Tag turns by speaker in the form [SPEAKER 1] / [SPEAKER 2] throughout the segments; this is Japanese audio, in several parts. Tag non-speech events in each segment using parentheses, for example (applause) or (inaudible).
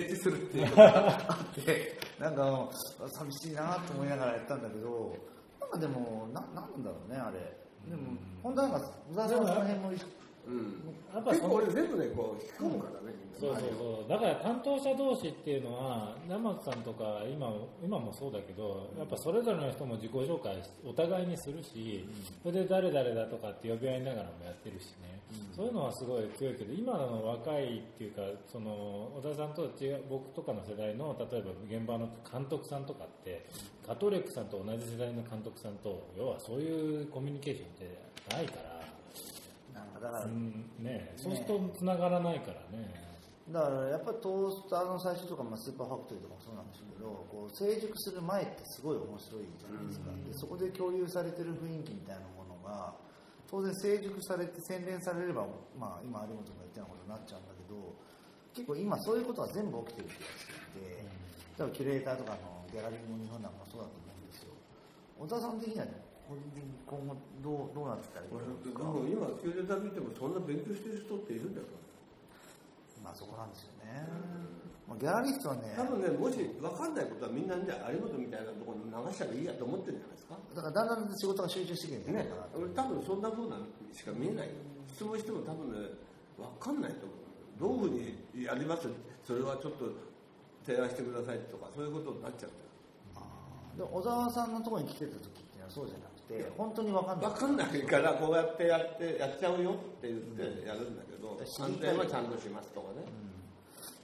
[SPEAKER 1] 設置するっていう。のがあってなんか寂しいなと思いながらやったんだけどなんかでもななんだろうねあれ。でも本当なんか小沢さんの辺も
[SPEAKER 2] うん。
[SPEAKER 3] やっぱそ
[SPEAKER 2] 結構俺全部ねこう引き込むからね、みんな。
[SPEAKER 3] そうそうそう。だから担当者同士っていうのは生松さんとか今今もそうだけどやっぱそれぞれの人も自己紹介お互いにするし、それで誰々だとかって呼び合いながらもやってるしね、そういうのはすごい強いけど今の若いっていうかその小田さんと違う僕とかの世代の例えば現場の監督さんとかってカトレックさんと同じ世代の監督さんと要はそういうコミュニケーションってないから。
[SPEAKER 1] だから。
[SPEAKER 3] うんね、そうすると繋がらないからね。
[SPEAKER 1] だからやっぱりトースターの最初とか、まあ、スーパーファクトリーとかもそうなんでしょうけどこう成熟する前ってすごい面白いじゃないですか、でそこで共有されてる雰囲気みたいなものが当然成熟されて洗練されれば、まあ、今有本が言ったようなことになっちゃうんだけど結構今そういうことは全部起きてる気がしていて例えばキュレーターとかのギャラリーも日本なんかもそうだと思うんですよ。小田さん的にはね個人的に今後どうどうなってたらいいですか
[SPEAKER 2] も今キュレーター見てもそんな勉強してる人っているんだよ
[SPEAKER 1] まあそこなんですよね、まあ、ギャラリストはね
[SPEAKER 2] 多分ねもし分かんないことはみんなで有本みたいなところに流したらいいやと思ってるんじゃないですか。
[SPEAKER 1] だからだんだん仕事が集中してきてる
[SPEAKER 2] ね俺多分そんなふうなしか見えないよ。質問しても多分ね分かんないと思う。どういうふうにやります？それはちょっと提案してくださいとかそういうことになっちゃう。んだよ
[SPEAKER 1] で小沢さんのところに来てた時っていうのはそうじゃなくて本当に分かんない。
[SPEAKER 2] 分かんないからこうやってやってやっちゃうよって言ってやるんだけど、
[SPEAKER 1] うん。
[SPEAKER 2] 安全はちゃんとしますとかね、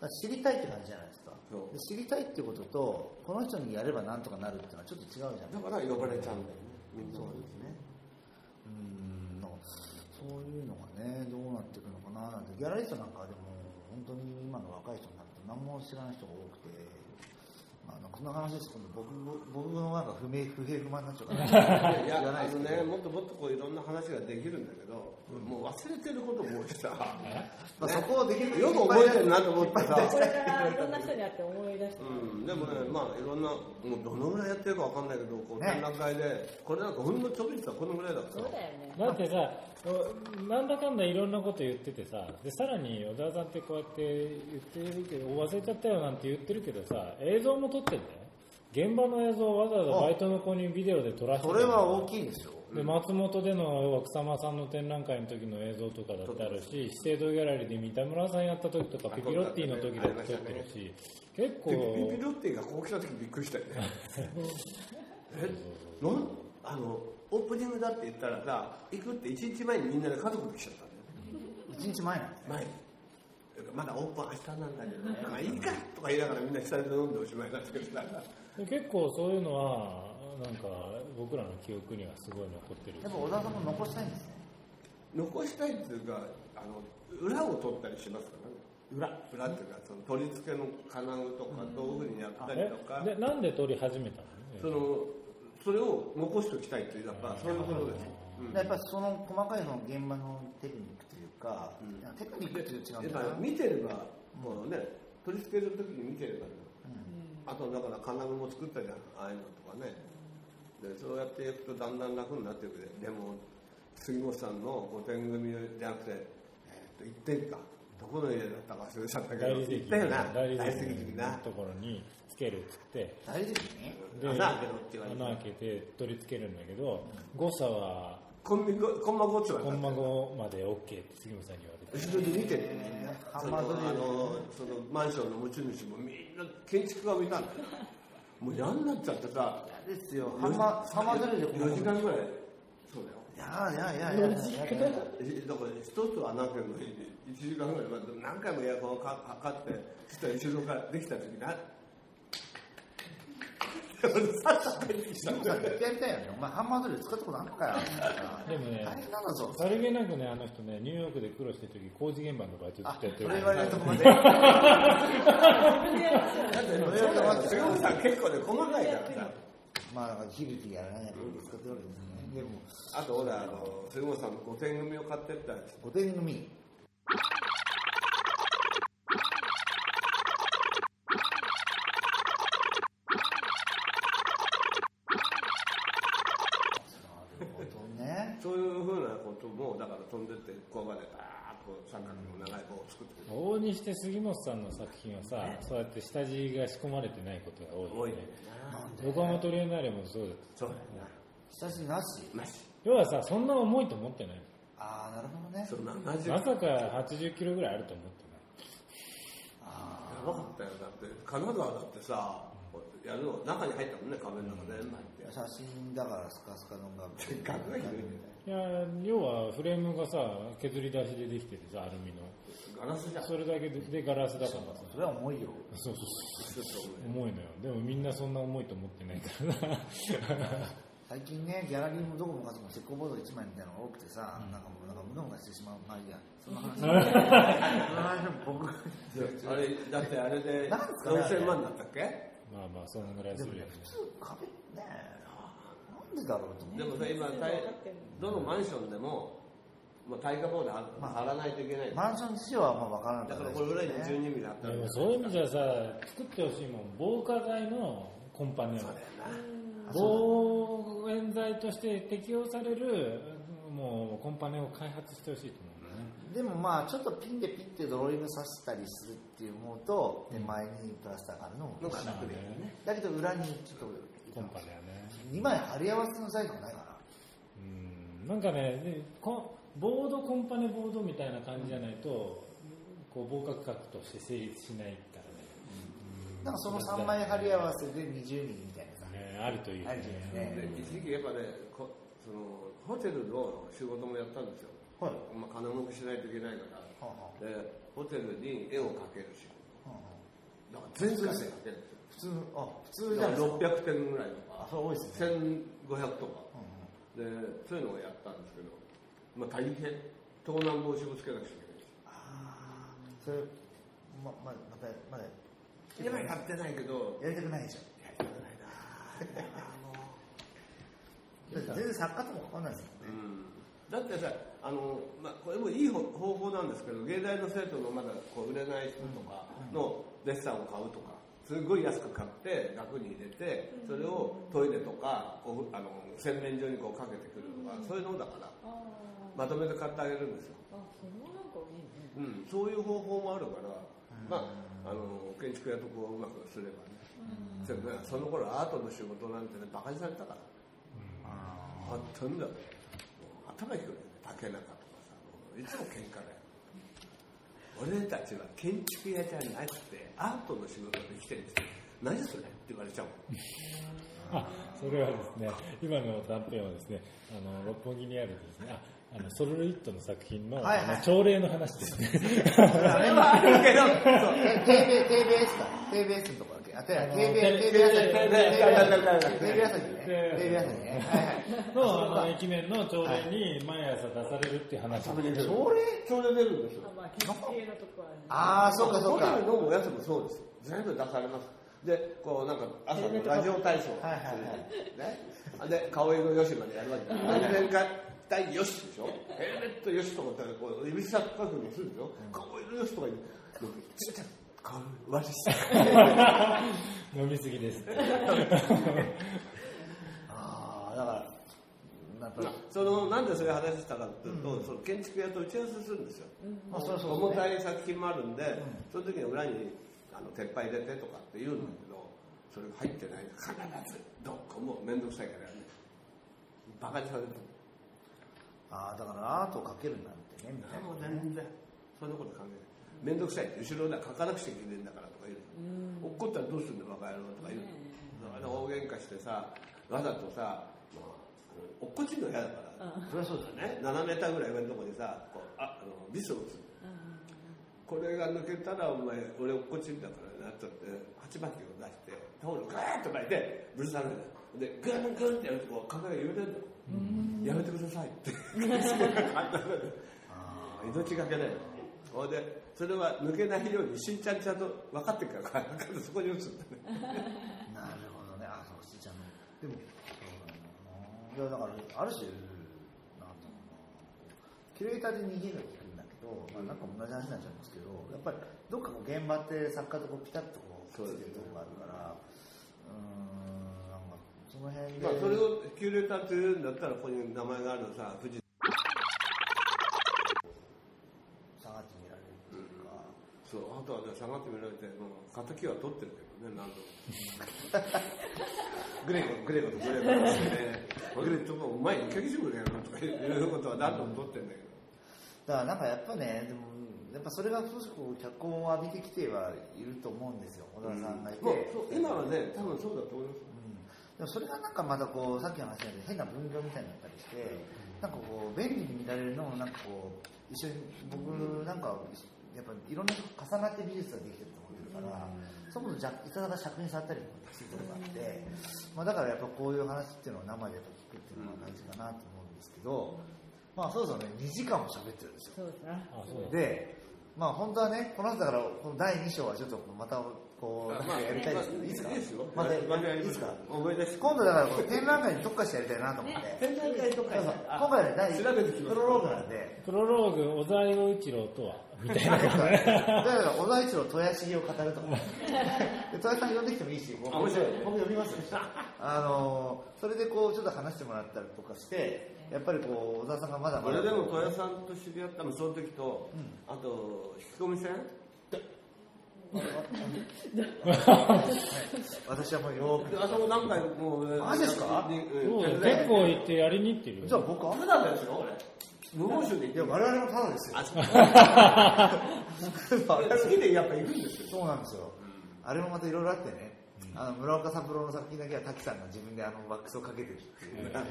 [SPEAKER 1] だから知りたいって感じじゃないですか。で知りたいってこととこの人にやればなんとかなるっていうのはちょっと違うじゃない
[SPEAKER 2] だから呼ばれちゃうんだよね
[SPEAKER 1] そうですね。うんのそういうのがねどうなっていくのかななんて。ギャラリストなんかでも本当に今の若い人になると何も知らない人が多くてまあ、こんな話ですけど僕僕のなんか不明不平不満にな？っちゃうから
[SPEAKER 2] いや、
[SPEAKER 1] ないで
[SPEAKER 2] ね、もっともっとこういろんな話ができるんだけど、もう忘れてることも多いしさ、
[SPEAKER 1] まあ、そこをできる
[SPEAKER 2] よく覚えてるなと思ってさ、
[SPEAKER 4] これからいろんな人に会って思い出して
[SPEAKER 2] うん、でもね、まあいろんな、もうどのぐらいやってるかわかんないけど、こう
[SPEAKER 1] ね
[SPEAKER 2] 展覧会で、これなんかほんのちょびっとこのぐらいだった
[SPEAKER 4] そうだよね。
[SPEAKER 3] だってさ、なんだかんだいろんなこと言っててさ、でさらに小田さんってこうやって言ってるけど、忘れちゃったよなんて言ってるけどさ、映像も撮ってんだよ。現場の映像をわざわざバイトの子にビデオで撮らせて
[SPEAKER 1] それは大きいですよ。
[SPEAKER 3] で松本での奥様さんの展覧会の時の映像とかだってあるし資生堂ギャラリーで三田村さんやった時とかピピロッティの時だって撮ってるし結構
[SPEAKER 2] でビビロッティがここ来た時びっくりしたよね。え、なん。あの、オープニングだって言ったらさ、行くって1日前にみんなで家族で来ちゃったんだよ。ね。
[SPEAKER 1] 一日前なんですね
[SPEAKER 2] 前に。まだオープン明日なんだけどね、まあいいかとか言いながらみんな下で飲んでおしまいだったけどさ。
[SPEAKER 3] で結構そういうのはなんか僕らの記憶にはすごい残ってる。
[SPEAKER 1] やっぱ小田さんも残したいんですね。
[SPEAKER 2] 残したいっていうか、あの、裏を取ったりしますか？らね。裏。裏っていうか、その取り付けの金具とか道具にやったり
[SPEAKER 3] え
[SPEAKER 2] とか、
[SPEAKER 3] でなんで撮り始めた
[SPEAKER 2] その、それを残しておきたいっていう、やっぱそういうことです。うん。
[SPEAKER 1] やっぱりその細かいその現場のテクニックというか、
[SPEAKER 2] うん。
[SPEAKER 1] テクニックっていうと違
[SPEAKER 2] やっ
[SPEAKER 1] うんだな。
[SPEAKER 2] ぱ見てれば、もうね、取り付ける時に見てれば、あとだから金具も作ったじゃん、ああいうのとかね。で、そうやっていくとだんだん楽になっていくで、でも、杉本さんの御殿組じゃなくて、えー、と行ってんか、どこの家だったか忘れちゃったけど、行ったよな、
[SPEAKER 3] 大理
[SPEAKER 2] 大理石
[SPEAKER 3] 石
[SPEAKER 2] にな。
[SPEAKER 3] の。ところにつけるっつって。
[SPEAKER 1] 大事ですね。
[SPEAKER 3] で
[SPEAKER 2] 穴開けろって言われて
[SPEAKER 3] 穴開けて取り付けるんだけど誤差は
[SPEAKER 2] コンコンマゴッチは
[SPEAKER 3] コンマ5まで OK って杉本さんに言われて
[SPEAKER 2] 後ろで見て。る
[SPEAKER 1] ハ
[SPEAKER 2] そのあのそのマンションの持ち主もみんな建築家もいたんだよもう嫌になっちゃってさ。
[SPEAKER 1] ですよ。ハンマーハンマードリルで
[SPEAKER 2] 4時間ぐらい。そうだよ。
[SPEAKER 1] いやいやいやいや
[SPEAKER 2] だから一つは穴開けるのに1時間ぐらい。まで何回もエアコンをか測ってそしたら後ろからできた時なさっさと帰ってきた
[SPEAKER 1] でもさ絶対やりたいよね。お前ハンマードリル使ったことあるのかよ。
[SPEAKER 3] でもね
[SPEAKER 1] 大変なんだぞ。
[SPEAKER 3] さりげなくねあの人ねニューヨークで苦労してる時工事現場のバイトずっ
[SPEAKER 1] あ
[SPEAKER 3] とやってる。
[SPEAKER 1] それ言われるとこまで。
[SPEAKER 2] だってそれは杉本さん結構ね細かいからさ
[SPEAKER 1] まあだから響きやらないやつ使ってるわけですねでも
[SPEAKER 2] あと俺あの杉本さんの御殿組を買ってったやつ
[SPEAKER 1] 御殿組なるほどね
[SPEAKER 2] そういうふうなこともだから飛んでってここまでバーッとこう三角の長い棒を作ってくる
[SPEAKER 3] 往々にして杉本さんの作品はさ、そうやって下地が仕込まれてないことが多いよね。横浜トリエンナーレもそうだ。った。
[SPEAKER 2] そうだよ
[SPEAKER 1] 下地なし？
[SPEAKER 2] ななし。
[SPEAKER 3] 要はさ、そんな重いと思ってない。
[SPEAKER 1] ああなるほどね。
[SPEAKER 2] そんな70
[SPEAKER 3] まさか80キロぐらいあると思ってない。
[SPEAKER 1] あ
[SPEAKER 2] やばかったよ。だって金沢だってさやるの中に入ったもんね壁の中で
[SPEAKER 1] 写真だからスカスカのが
[SPEAKER 2] 額が広いね
[SPEAKER 3] いや、要はフレームがさ、削り出しでできててさ、アルミの。
[SPEAKER 2] ガラスじゃん
[SPEAKER 3] それだけででガラスだからさ。
[SPEAKER 1] それは重いよ
[SPEAKER 3] そうそうそう。重いのよ。でもみんなそんな重いと思ってないからな。
[SPEAKER 1] 最近ねギャラリーもどこもかしこも石膏ボード1枚みたいなのが多くてさ、なんかもうなんか無能がしてしまうまあいいやその話 (laughs) その話も僕
[SPEAKER 2] あれだってあれで
[SPEAKER 1] なんですかねあれ
[SPEAKER 2] 4000万だったっけ？
[SPEAKER 3] まあまあ、そのぐらいするよね。
[SPEAKER 1] 普通壁ねな。んでだろうと思って
[SPEAKER 2] でもさ今大どのマンションでもまあ、耐火ボードは貼らないといけない、
[SPEAKER 1] マンション事情はまあ分からな
[SPEAKER 2] だ
[SPEAKER 1] かった
[SPEAKER 2] からこれ裏に
[SPEAKER 1] ね
[SPEAKER 2] 12ミリあったら
[SPEAKER 3] でもそういう意味じゃさ、作ってほしいもん、防火剤のコンパネ
[SPEAKER 2] そうだよな
[SPEAKER 3] 防煙剤として適用されるもうコンパネを開発してほしいと思う。
[SPEAKER 1] でもまあちょっとピンでピッてドローイングさせたりするっていう思うと手前にプラスターがあるのも
[SPEAKER 2] 楽でね。
[SPEAKER 1] だけど裏にちょっ
[SPEAKER 3] コンパネはね。
[SPEAKER 1] と2枚貼り合わせの材料がないかな
[SPEAKER 3] うん。なんかねでこボードコンパネボードみたいな感じじゃないと、こう防火区画として成立しないからね。
[SPEAKER 1] なんかその3枚貼り合わせで20ミリみたいなさ。
[SPEAKER 3] ねあるといいよ
[SPEAKER 1] あるとね
[SPEAKER 2] 一時期やっぱねこそのホテルの仕事もやったんですよ、
[SPEAKER 1] はい。
[SPEAKER 2] まあ、金儲けしないといけないから。
[SPEAKER 1] はあは
[SPEAKER 2] でホテルに絵を描ける仕事
[SPEAKER 1] あはあ。
[SPEAKER 2] だから全部絵描けるんですよ。
[SPEAKER 1] 普通のあ普通じゃないですか。
[SPEAKER 2] 600点ぐらいとか。
[SPEAKER 1] あそれ多いですね。
[SPEAKER 2] 1500とか。でそういうのをやったんですけど、まあ、大変。盗難防止もつけなくちゃいけないし。
[SPEAKER 1] ああそれまままたまだ。
[SPEAKER 2] 今やってないけど。
[SPEAKER 1] やりたくないでしょ。
[SPEAKER 2] やりたくないな。(laughs)
[SPEAKER 1] 全然作家ともかかんないですもんね。
[SPEAKER 2] うんだってさあの、まあ、これもいい方方法なんですけど芸大の生徒のまだこう売れない人とかのデッサンを買うとかすごい安く買って額に入れてそれをトイレとかこうあの洗面所にこうかけてくるとかそういうのだから
[SPEAKER 4] あ
[SPEAKER 2] まとめて買ってあげるんですよ。うん、そういう方法もあるから、まあ、あの建築やとこううまくすればね、その頃アートの仕事なんてねバカにされたから。あったんだ。もう頭いくよね竹中とかさいつも喧嘩だよ。俺たちは建築屋じゃなくてアートの仕事で来てるんですよ何それって言われちゃうもん。(laughs)
[SPEAKER 3] あそれはですね、今の断片はですね、あの六本木にあるですね、ああのソルルイットの作品の,、
[SPEAKER 1] はいはい。
[SPEAKER 3] あの朝礼の話ですね。
[SPEAKER 2] あれはあるけど
[SPEAKER 1] か。TBS のとこだ朝日。ね。朝日ね
[SPEAKER 3] のあの駅伝の朝礼に毎朝出されるっていう話。
[SPEAKER 2] それで出る。
[SPEAKER 1] それ
[SPEAKER 2] それ出るんですよ
[SPEAKER 4] あ、まあ、
[SPEAKER 1] そうかそうか。
[SPEAKER 2] ホテルのおやつもそうです。よ全部出されます。でこうなんか朝のラジオ体操。
[SPEAKER 1] はいはいはい。
[SPEAKER 2] ね。で顔色よしまでやるわけだ全回対よしでしょ。ヘルメットよしとかってこう指先確認するでしょ。顔色よしとか言ってちっちゃい悪いし
[SPEAKER 3] 飲みすぎです。
[SPEAKER 1] ああだからやっぱり。
[SPEAKER 2] そのなんでそういう話したかっていうと、その建築屋と打ち合わせするんですよ、
[SPEAKER 1] まあそれはそう
[SPEAKER 2] 重たい作品もあるんで、その時に裏にあの鉄板入れてとかって言うんだけど、それが入ってない必ずどこも面倒くさいからやる。ねバカにされる。と
[SPEAKER 1] ああだからアートをかけるなんてねみたいな
[SPEAKER 2] もう全然そんなこと考えない。面倒くさい。って後ろで書かなくちゃいけないんだからとか言う。落っこったらどうするんだバカ野郎とか言う。の、あの大喧嘩してさわざとさ、まあ、落っこちるの嫌だから、
[SPEAKER 1] それはそうだね
[SPEAKER 2] ね、7メーターぐらい上のところにさこうああのビスを打つ。これが抜けたらお前俺落っこちんだからなっちゃって鉢巻きを出してタオルガーッと巻いてぶるされるでグングンってやるとこう体が揺れるの。やめてくださいって。(laughs) すごい簡単だよ命がけだよ。ほいでそれは抜けないようにしんちゃんちゃんと分かってるからそこに打つんだね。(laughs)
[SPEAKER 1] なるほどね。あそうしーちゃんの。でもだからある種なんだろうなキュレーターで逃げるんだけど、まあ、なんか同じ話になっちゃうんですけどやっぱりどっかこう現場って作家とこうピタッとこうそうつけるとこがあるからうんなんかその辺で、
[SPEAKER 2] まあ、それをキュレーターって言うんだったらここに名前があるのさ藤下
[SPEAKER 1] がってみられるっていうか、うん、
[SPEAKER 2] そうあとは、下がってみられて、まあ、敵は取ってるけどね何度もグレコグレコとグレコとね。グレコとお前一回してくれよとかいうことは何度も取ってるんだけど。
[SPEAKER 1] だからなんかやっぱねでもやっぱそれが少しこう脚光を浴びてきてはいると思うんですよ小田さんがいて、
[SPEAKER 2] もうそう今はね多分そうだと思います。
[SPEAKER 1] うんでもそれがなんかまたこうさっきの話で変な分業みたいになったりして、なんかこう便利に見られるのもなんかこう一緒に僕なんかやっぱいろんな重なって美術ができてると思ってるから、そもそもじゃいただが尺に触ったりもするところがあって、まあ、だからやっぱこういう話っていうのを生でやっぱ聞くっていうのが大事かなと思うんですけど、まあそうそうね2時間も喋ってるんですよ。
[SPEAKER 4] そうで
[SPEAKER 1] まあ本当はねこの後だからこの第2章はちょっとまたこうなんかやりたいです。けどいいですか？
[SPEAKER 2] いいですよ。
[SPEAKER 1] また
[SPEAKER 2] またやりま
[SPEAKER 1] いいですすか今度だからこの展覧会に特化してやりたいなと思って。
[SPEAKER 2] 展覧会とか
[SPEAKER 1] そうそう。今回はね第プロローグなんで。
[SPEAKER 3] プロローグ小沢洋一郎とは？みたいな。(laughs)
[SPEAKER 1] だから小田一郎豊橋を語ると。かで豊橋さん呼んできてもいいし僕
[SPEAKER 2] あ面白い
[SPEAKER 1] 僕呼びますよ。あのそれでこうちょっと話してもらったりとかしてやっぱりこう小田さんがまだまだ。
[SPEAKER 2] 俺でも戸谷さんと知り合ったのその時と、あと引き込み線？
[SPEAKER 1] 私はもうよー
[SPEAKER 2] であそこ何回もう
[SPEAKER 1] マジですか？
[SPEAKER 3] 結構行ってやりに行ってるよ。
[SPEAKER 1] くじゃあ僕は？
[SPEAKER 2] 普段ですよ俺無報酬で行
[SPEAKER 1] いや我々もただですよ。
[SPEAKER 2] あそう。(laughs) 好きでやっぱ行くんですよ。
[SPEAKER 1] そうなんですよ。あれもまたいろいろあってね、あの村岡三郎の作品だけは滝さんが自分であのワックスをかけてるっていう、なんか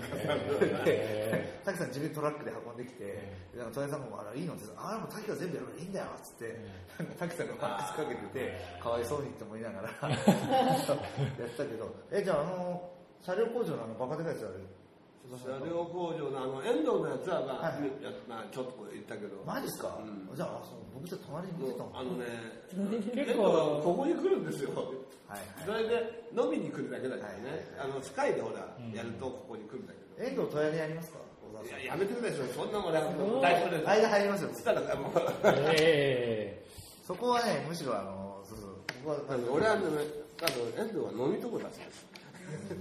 [SPEAKER 1] で (laughs) 滝さん自分でトラックで運んできて、なんか戸谷さんもあれいいのってあれも滝が全部やるからいいんだよっつって、なんか滝さんがワックスかけてて、かわいそうにって思いながら (laughs) やったけど、え、じゃああの、車両工場のあのバカでかいやつあれ、
[SPEAKER 2] 車両工場のあの遠藤のやつは、まあ
[SPEAKER 1] はい
[SPEAKER 2] やまあちょっと言ったけど。
[SPEAKER 1] マジっすか、
[SPEAKER 2] うん。
[SPEAKER 1] じゃあそう僕ちょっと隣に見てたもん。
[SPEAKER 2] あのね (laughs)
[SPEAKER 3] 結
[SPEAKER 2] 遠藤は
[SPEAKER 3] 構
[SPEAKER 2] ここに来るんですよ。
[SPEAKER 1] はい
[SPEAKER 2] そ
[SPEAKER 1] はい。
[SPEAKER 2] れで飲みに来るだけだからね、
[SPEAKER 1] はい
[SPEAKER 2] あのスカイでほら、やるとここに来るんだけ
[SPEAKER 1] 遠藤戸谷でやりますか？小沢さん。
[SPEAKER 2] どいややめてください。そんなもんね大丈夫です。
[SPEAKER 1] 間入りますよ。
[SPEAKER 2] そしたらもう
[SPEAKER 3] え。
[SPEAKER 1] そこはね、むしろあの、そうそう、ここは、
[SPEAKER 2] あの俺はねあの遠藤は飲みとこだし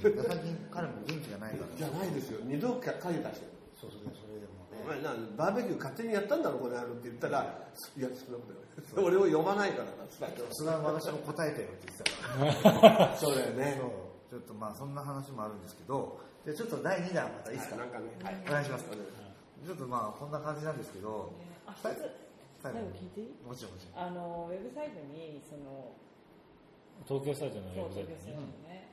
[SPEAKER 1] 最近彼も元気がないから、
[SPEAKER 2] じゃないですよ二度かかり出して
[SPEAKER 1] そうそう、それでも
[SPEAKER 2] お、前なバーベキュー勝手にやったんだろこの野郎って言ったら。いやそんなことない俺を呼ばないから。なつって
[SPEAKER 1] それは私も答えたよって言ってたから、
[SPEAKER 2] そうだよね、
[SPEAKER 1] ちょっとまあそんな話もあるんですけど、じゃちょっと第2弾またいいですか、
[SPEAKER 2] なんかね
[SPEAKER 1] お願いします。ちょっとまあこんな感じなんですけど、
[SPEAKER 4] あ、一つ最後聞いていい
[SPEAKER 1] もちろんもちろん。
[SPEAKER 4] あの、ウェブサイトに、その、
[SPEAKER 3] 東京スタジオの、ウェブサイト
[SPEAKER 4] 東京スタ
[SPEAKER 3] にね
[SPEAKER 4] ジオね。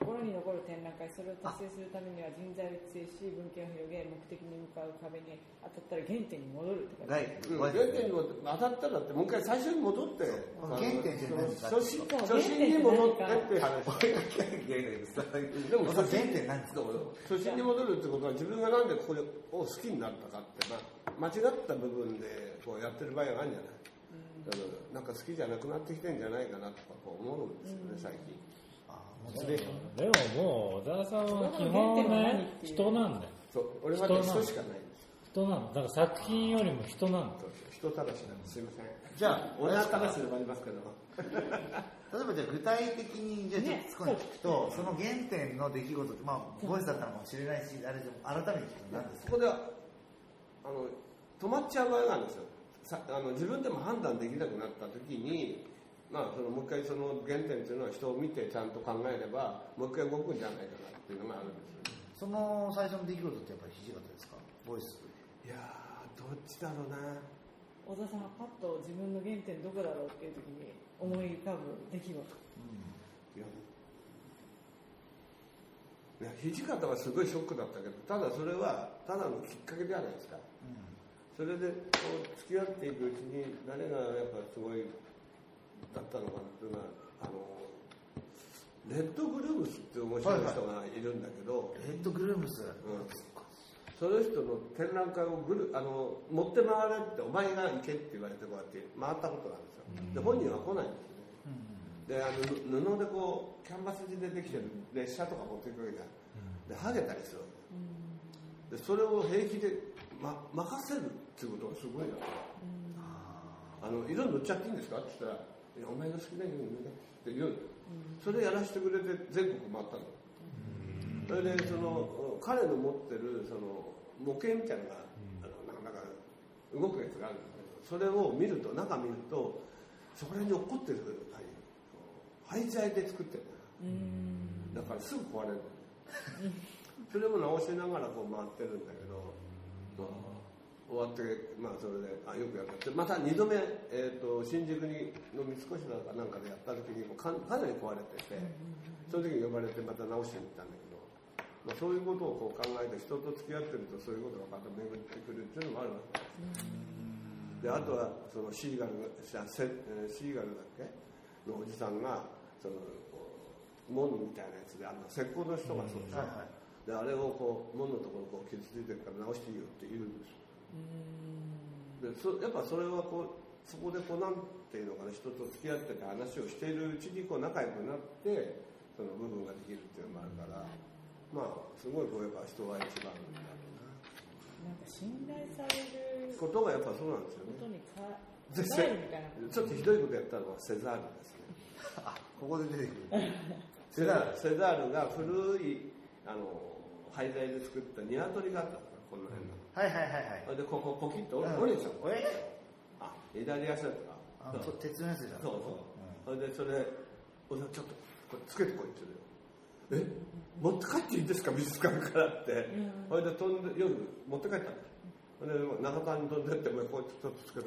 [SPEAKER 4] 心に残る展覧会、それを達成するためには人材を育成し、文献を広げ、目的に向かう壁に当たったら原点に戻るって書い
[SPEAKER 2] うん原点にも当たったらってもう一回最初に戻って
[SPEAKER 1] 原点って何か
[SPEAKER 2] 初心
[SPEAKER 4] そう
[SPEAKER 2] 初心に戻ってって話。でも
[SPEAKER 1] 原点何ですか
[SPEAKER 2] 初心に戻るってことは自分がなんでこれを好きになったかって、まあ、間違った部分でこうやってる場合があるんじゃない、だからなんか好きじゃなくなってきてんじゃないかなとかこう思うんですよね、最近。
[SPEAKER 3] でももう小沢さんは基本ね人なんだよ。
[SPEAKER 2] そう俺はね人しかないんです
[SPEAKER 3] 人なの。だから作品よりも人なの。
[SPEAKER 2] そう人たらしなんです。すいません。
[SPEAKER 1] じゃあ、
[SPEAKER 2] 俺はたらしでもありますけど。
[SPEAKER 1] 例えばじゃあ具体的にじゃあちょっと聞くと、その原点の出来事って、まあ、ボイスだったのかもしれないし、あれでも改めて聞くと何ですか？
[SPEAKER 2] そこではあの止まっちゃう場合があるんですよ。さあの自分でも判断できなくなった時に、まあ、そのもう一回その原点っていうのは人を見てちゃんと考えればもう一回動くんじゃないかなっていうのがあるんですよ
[SPEAKER 1] その最初の出来事ってやっぱり土方ですか？ボイス。
[SPEAKER 2] いやーどっちだろうな。
[SPEAKER 4] 小田さんがパッと自分の原点どこだろうっていう時に思い浮かぶ出来事。
[SPEAKER 2] いやいや土方はすごいショックだったけどただそれはただのきっかけじゃないですか。それでこう付き合っていくうちに誰がやっぱすごいだったのかなっていうのはあのレッドグルームスっていう面白い人がいるんだけど、
[SPEAKER 1] レッドグルームス。
[SPEAKER 2] うん。その人の展覧会をぐるあの持って回れってお前が行けって言われてこうやって回ったことがあるんですよ。で本人は来ないんですよね。であの布でこうキャンバス地でできてる列車とか持っていくわけじゃん。で剥げたりするわけ。でそれを平気で、ま、任せるっていうことがすごいなあの色塗っちゃっていいんですかって言ったら「いやお前が好きなように塗れ」って言うのそれやらせてくれて全国回ったの。それでその彼の持ってるその模型みたいなのが、あのなんか動くやつがあるんだけどそれを見ると中見るとそこら辺に落っこってる廃材で作ってる
[SPEAKER 4] うん。
[SPEAKER 2] だからすぐ壊れる (laughs) それも直しながらこう回ってるんだけど、まあ終わって、まあ、それであよくやった。また2度目、えー、と新宿にの三越だかなんかでやった時にもかかなり壊れててその時に呼ばれてまた直しに行ったんだけど、まあ、そういうことをこう考えて人と付き合ってるとそういうことがまた巡ってくるっていうのもあるわけです。であとはそのシーガルがシャセシーガルだっけ？のおじさんがその門みたいなやつであの石膏の人がそうでしょ、
[SPEAKER 1] はいはい。
[SPEAKER 2] であれをこう門のところこう傷ついてるから直していいよって言うんですよでそやっぱそれはこうそこでこうなんていうのかな人と付き合ってて話をしているうちにこう仲良くなってその部分ができるっていうのもあるからまあすごいこうやっぱ人は一番だろ
[SPEAKER 4] な。んか信頼される
[SPEAKER 2] うなことがやっぱそうなんですよ
[SPEAKER 4] こと
[SPEAKER 2] ね
[SPEAKER 4] に
[SPEAKER 2] ちょっとひどいことやったのはセザールですね。
[SPEAKER 1] あここで出てくる。
[SPEAKER 2] セザールセザールが古いあの廃材で作った鶏があったのこの辺の、
[SPEAKER 1] はいはいはいはい。
[SPEAKER 2] それでここポキッと？
[SPEAKER 1] うん。
[SPEAKER 2] 折れちゃう、
[SPEAKER 1] 折れ
[SPEAKER 2] あ左足だった
[SPEAKER 1] あの鉄のやつじゃん
[SPEAKER 2] そうそう、それでそれ俺はちょっとこれつけてこいって言うのよえ？持って帰っていいんですか？美術館からって、それで飛んで夜持って帰ったの。それで中田に飛んでってもうこうやってちょっとつける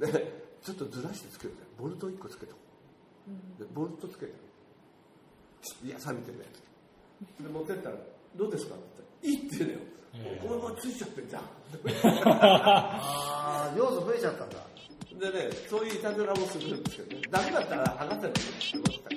[SPEAKER 2] でちょっとずらしてつけてボルト1個つけとこうでボルトつけていや冷めてるやつ。で持ってったら「どうですか?」って言ったら「いい」って言うのよ
[SPEAKER 3] ええ
[SPEAKER 2] このままついちゃってんじゃん
[SPEAKER 1] ああ要素増えちゃったんだ
[SPEAKER 2] でね、そういういたずらもするんですよね。ダメだったら剥がせるって思った